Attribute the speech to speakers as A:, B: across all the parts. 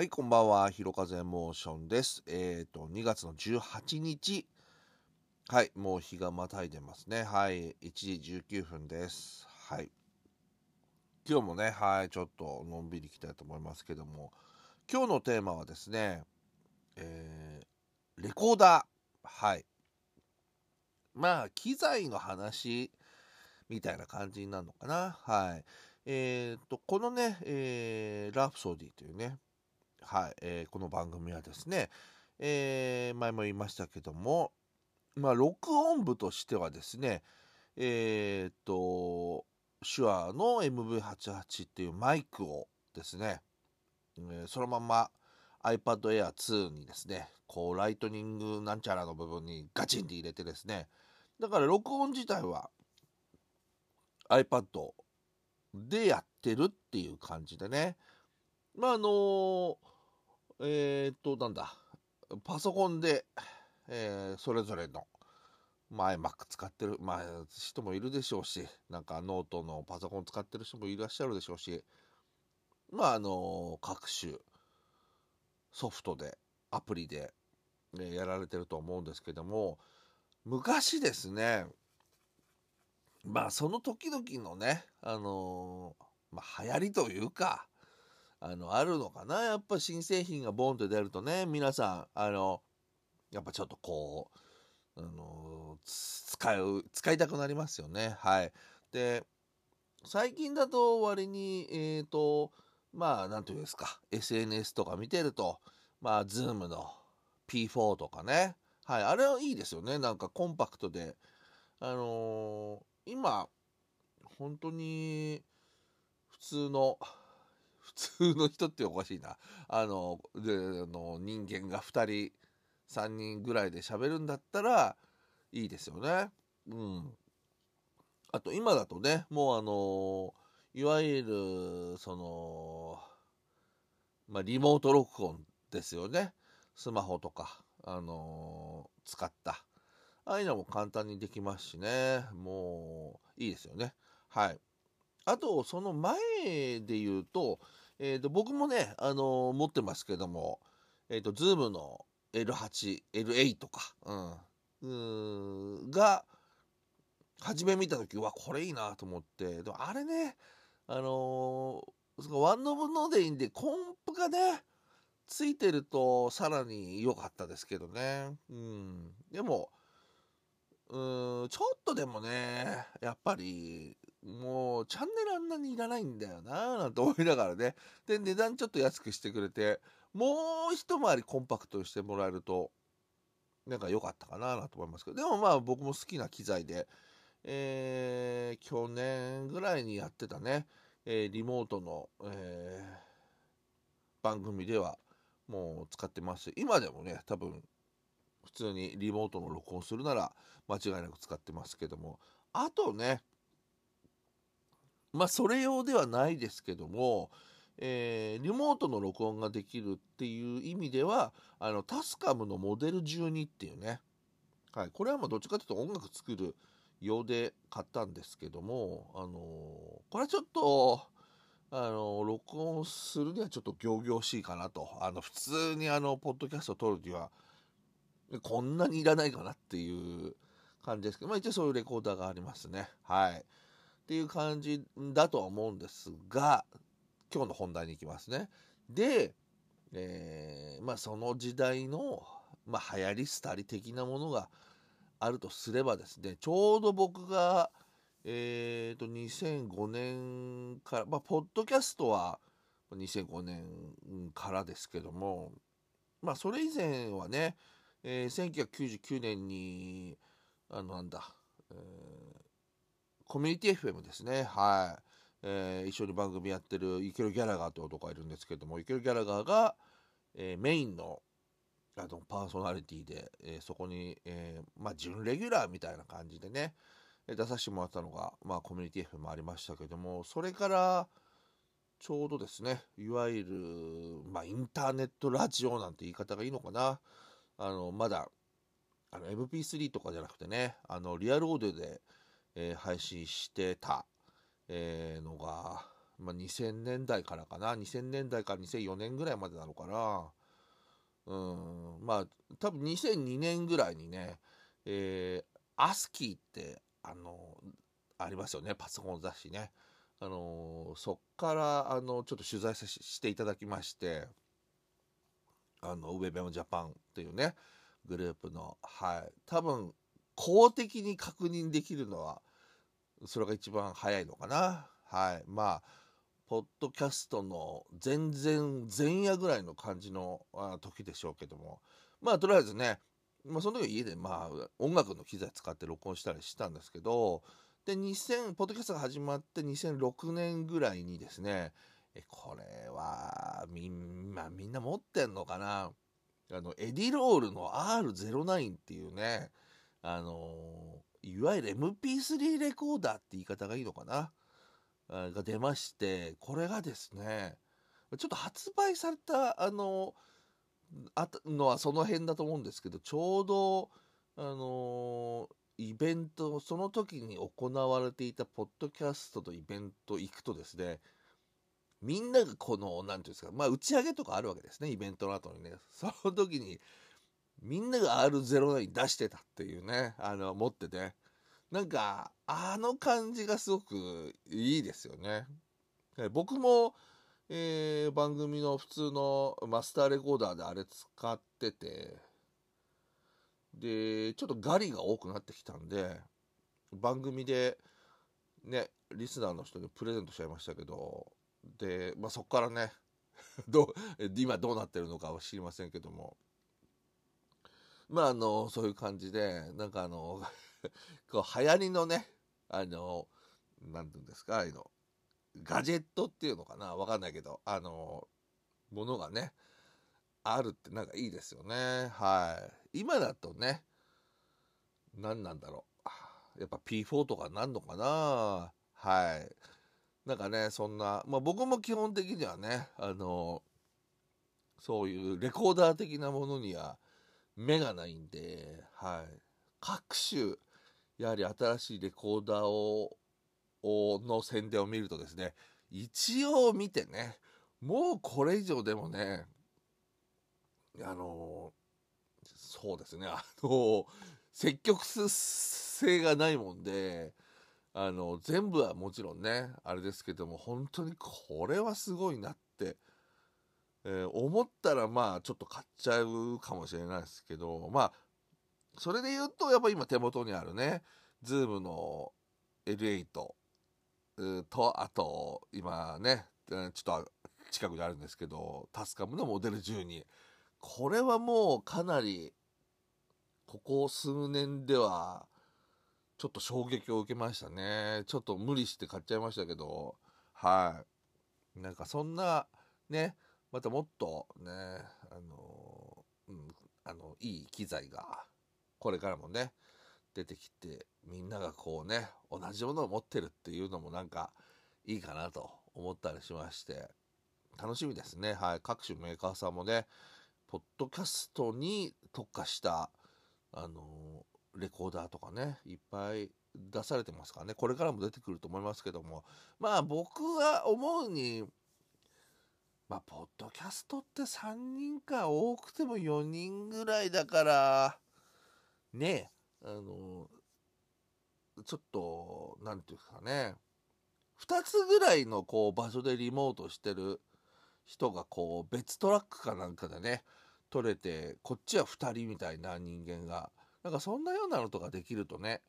A: はい、こんばんは。ひろかぜモーションです。えっ、と、2月の18日。はい、もう日がまたいでますね。はい、1時19分です。はい。今日もね、はい、ちょっとのんびりいきたいと思いますけども、今日のテーマはですね、えー、レコーダー。はい。まあ、機材の話みたいな感じになるのかな。はい。えっ、と、このね、えーラプソディというね、はい、えーこの番組はですね、えー前も言いましたけども、まあ、録音部としてはですね、えーっと、手話の MV88 っていうマイクをですね、えーそのまま iPad Air 2にですね、こう、ライトニングなんちゃらの部分にガチンって入れてですね、だから録音自体は iPad でやってるっていう感じでね、まああのえーっと、なんだ、パソコンで、えーそれぞれの、まあ、iMac 使ってる、まあ、人もいるでしょうし、なんかノートのパソコン使ってる人もいらっしゃるでしょうし、まあ、あの各種ソフトで、アプリで、ねやられてると思うんですけども、昔ですね、まあ、その時々のね、あのまあ、流行りというか、あの、あるのかな？やっぱ新製品がボンって出るとね、皆さん、あの、やっぱちょっとこう、あの、使う、使いたくなりますよね。はい。で、最近だと割に、えっ、と、まあ、なんていうんですか、SNS とか見てると、まあ、ズームの P4 とかね、はい、あれはいいですよね。なんかコンパクトで、あのー今、本当に、普通の、普通の人っておかしいな。あの、で、あの人間が2人、3人ぐらいで喋るんだったら、いいですよね。うん。あと、今だとね、もうあの、いわゆる、その、まあ、リモート録音ですよね。スマホとか、あの使った。ああいうのも簡単にできますしね。もう、いいですよね。はい。あと、その前で言うと、えーと、僕もね、あのー持ってますけども、えっ、と、ズームの L8、L8 とか、うん、うんが、初め見たときは、これいいなと思って、でもあれね、あのーそのワンノブのでいいんで、コンプがね、ついてるとさらに良かったですけどね。うん。でも、うん、ちょっとでもね、やっぱり、もう、チャンネルあんなにいらないんだよなぁ、なんて思いながらね。で、値段ちょっと安くしてくれて、もう一回りコンパクトにしてもらえると、なんか良かったかなぁ、なんて思いますけど、でもまあ僕も好きな機材で、えー、去年ぐらいにやってたね、えーリモートの、えー番組ではもう使ってます。今でもね多分普通にリモートの録音するなら間違いなく使ってますけども。あとねまあそれ用ではないですけども、えーリモートの録音ができるっていう意味ではあのタスカムのモデル12っていうね、はい、これはまあどっちかというと音楽作る用で買ったんですけども、あのーこれはちょっとあの録音するにはちょっと仰々しいかなと。あの普通にあのポッドキャストを撮るにはこんなにいらないかなっていう感じですけど、まあ、一応そういうレコーダーがありますね。はい。っていう感じだとは思うんですが今日の本題に行きますね。で、えーまあその時代の、まあ、流行り廃り的なものがあるとすればですねちょうど僕がえー、と2005年から、まあ、ポッドキャストは2005年からですけども、まあ、それ以前はね、えー1999年に、あの、なんだ、えーコミュニティ FM ですね、はい、えー一緒に番組やってるイケル・ギャラガーという男がいるんですけども、イケル・ギャラガーが、えーメインのあのパーソナリティで、えーそこに、えーまあ、準レギュラーみたいな感じでね、え出させてもらったのが、まあ、コミュニティ FM もありましたけども、それから、ちょうどですね、いわゆる、まあ、インターネットラジオなんて言い方がいいのかな。あの、まだ、あの、MP3 とかじゃなくてね、あの、リアルオーディオで、えー配信してた、えーのが、まあ、2000年代からかな。2000年代から2004年ぐらいまでなのかな。うん。まあ多分2002年ぐらいにねえー、アスキーってあのありますよね。パソコン雑誌ね。あのそっからあのちょっと取材させていただきましてあのウェベムジャパンっていうねグループの。はい。多分公的に確認できるのはそれが一番早いのかな。はい。まあポッドキャストの全然前夜ぐらいの感じの時でしょうけども。まあとりあえずね、まあ、その時は家でまあ音楽の機材使って録音したりしたんですけどで2000ポッドキャストが始まって2006年ぐらいにですねえこれはみん,、まあ、みんな持ってんのかな。あのエディロールの R09 っていうねあのいわゆる MP3 レコーダーって言い方がいいのかな？が出ましてこれがですねちょっと発売されたあのあのはその辺だと思うんですけどちょうどあのイベントその時に行われていたポッドキャストのイベント行くとですねみんながこの何て言うんですかまあ打ち上げとかあるわけですねイベントの後にね。その時にみんなが R09 出してたっていうねあの持ってて。なんかあの感じがすごくいいですよね。僕も、えー、番組の普通のマスターレコーダーであれ使ってて。でちょっとガリが多くなってきたんで番組でねリスナーの人にプレゼントしちゃいましたけどで、まあ、そこからね どう今どうなってるのかは知りませんけども。まああのそういう感じでなんかあの こう流行りのねあの何て言うんですかあのガジェットっていうのかなわかんないけどあのものがねあるってなんかいいですよね。はい。今だとね何なんだろう。やっぱ P4 とかなんのかな。はい。なんかねそんなまあ僕も基本的にはねあのそういうレコーダー的なものには目がないんではい。各種やはり新しいレコーダーをの宣伝を見るとですね一応見てねもうこれ以上でもねあのそうですねあの積極性がないもんであの全部はもちろんねあれですけども本当にこれはすごいなって、えー、思ったらまあちょっと買っちゃうかもしれないですけどまあそれで言うとやっぱ今手元にあるね Zoom の L8 とあと今ねちょっと近くにあるんですけどタスカムのモデル12これはもうかなりここ数年ではちょっと衝撃を受けましたね。ちょっと無理して買っちゃいましたけどはい。なんかそんなねまたもっとねあの,、うん、あのいい機材がこれからもね出てきてみんながこうね同じものを持ってるっていうのもなんかいいかなと思ったりしまして楽しみですね。はい。各種メーカーさんもねポッドキャストに特化したあのレコーダーとかねいっぱい出されてますからね。これからも出てくると思いますけども。まあ僕は思うにまあポッドキャストって3人か多くても4人ぐらいだからねあのちょっと何て言うんですかね2つぐらいのこう場所でリモートしてる人がこう別トラックかなんかでね撮れてこっちは2人みたいな人間がなんかそんなようなのとかできるとね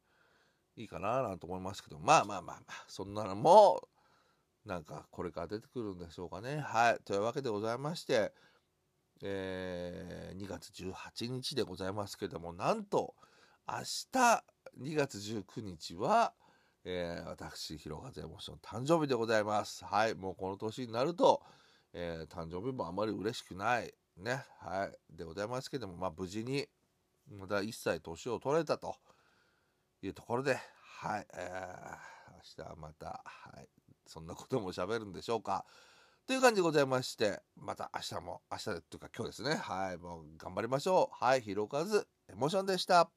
A: いいかななんて思いますけどまあまあまあまあそんなのもなんかこれから出てくるんでしょうかね。はい。というわけでございましてえー、2月18日でございますけどもなんと明日2月19日は、えー、私、広和エモーション誕生日でございます。はい、もうこの年になると、えー、誕生日もあまり嬉しくない、ね、はい、でございますけども、まあ、無事に、まだ1歳年を取れたというところで、はい、えー、明日はまた、はい、そんなことも喋るんでしょうか。という感じでございまして、また明日も、明日というか今日ですね、はい、もう頑張りましょう。はい、広和エモーションでした。